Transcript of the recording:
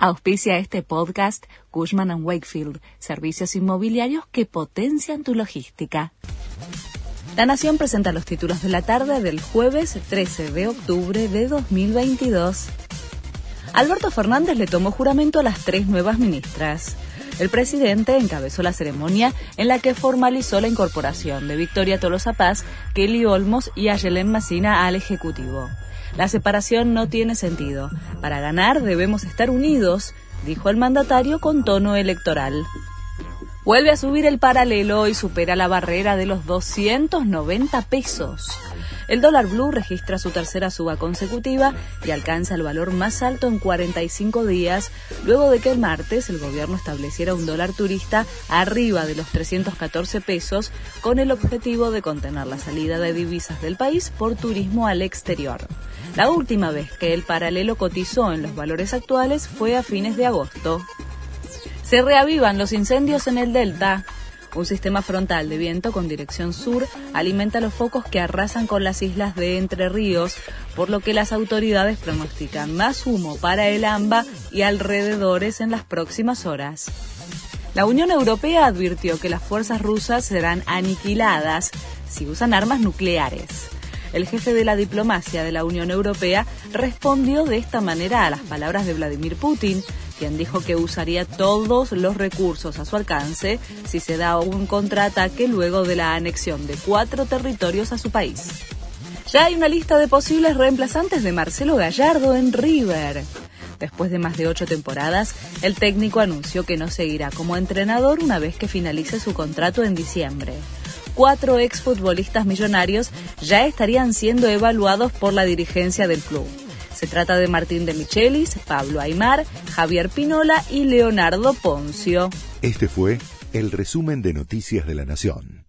Auspicia este podcast Cushman ⁇ Wakefield, servicios inmobiliarios que potencian tu logística. La Nación presenta los títulos de la tarde del jueves 13 de octubre de 2022. Alberto Fernández le tomó juramento a las tres nuevas ministras. El presidente encabezó la ceremonia en la que formalizó la incorporación de Victoria Tolosa Paz, Kelly Olmos y Ayelen Massina al Ejecutivo. La separación no tiene sentido. Para ganar debemos estar unidos, dijo el mandatario con tono electoral. Vuelve a subir el paralelo y supera la barrera de los 290 pesos. El dólar blue registra su tercera suba consecutiva y alcanza el valor más alto en 45 días, luego de que el martes el gobierno estableciera un dólar turista arriba de los 314 pesos con el objetivo de contener la salida de divisas del país por turismo al exterior. La última vez que el paralelo cotizó en los valores actuales fue a fines de agosto. Se reavivan los incendios en el delta. Un sistema frontal de viento con dirección sur alimenta los focos que arrasan con las islas de Entre Ríos, por lo que las autoridades pronostican más humo para el AMBA y alrededores en las próximas horas. La Unión Europea advirtió que las fuerzas rusas serán aniquiladas si usan armas nucleares. El jefe de la diplomacia de la Unión Europea respondió de esta manera a las palabras de Vladimir Putin, quien dijo que usaría todos los recursos a su alcance si se da un contraataque luego de la anexión de cuatro territorios a su país. Ya hay una lista de posibles reemplazantes de Marcelo Gallardo en River. Después de más de ocho temporadas, el técnico anunció que no seguirá como entrenador una vez que finalice su contrato en diciembre cuatro exfutbolistas millonarios ya estarían siendo evaluados por la dirigencia del club. Se trata de Martín de Michelis, Pablo Aymar, Javier Pinola y Leonardo Poncio. Este fue el resumen de Noticias de la Nación.